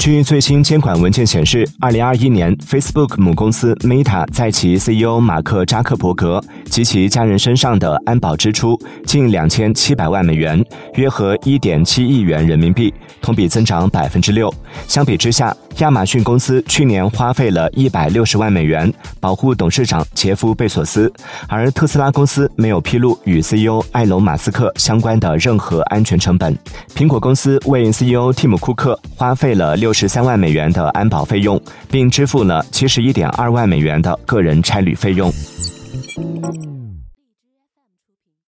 据最新监管文件显示，二零二一年，Facebook 母公司 Meta 在其 CEO 马克扎克伯格及其家人身上的安保支出近两千七百万美元，约合一点七亿元人民币，同比增长百分之六。相比之下，亚马逊公司去年花费了一百六十万美元保护董事长杰夫贝索斯，而特斯拉公司没有披露与 CEO 埃隆马斯克相关的任何安全成本。苹果公司为 CEO 蒂姆库克花费了六。十三万美元的安保费用，并支付了七十一点二万美元的个人差旅费用。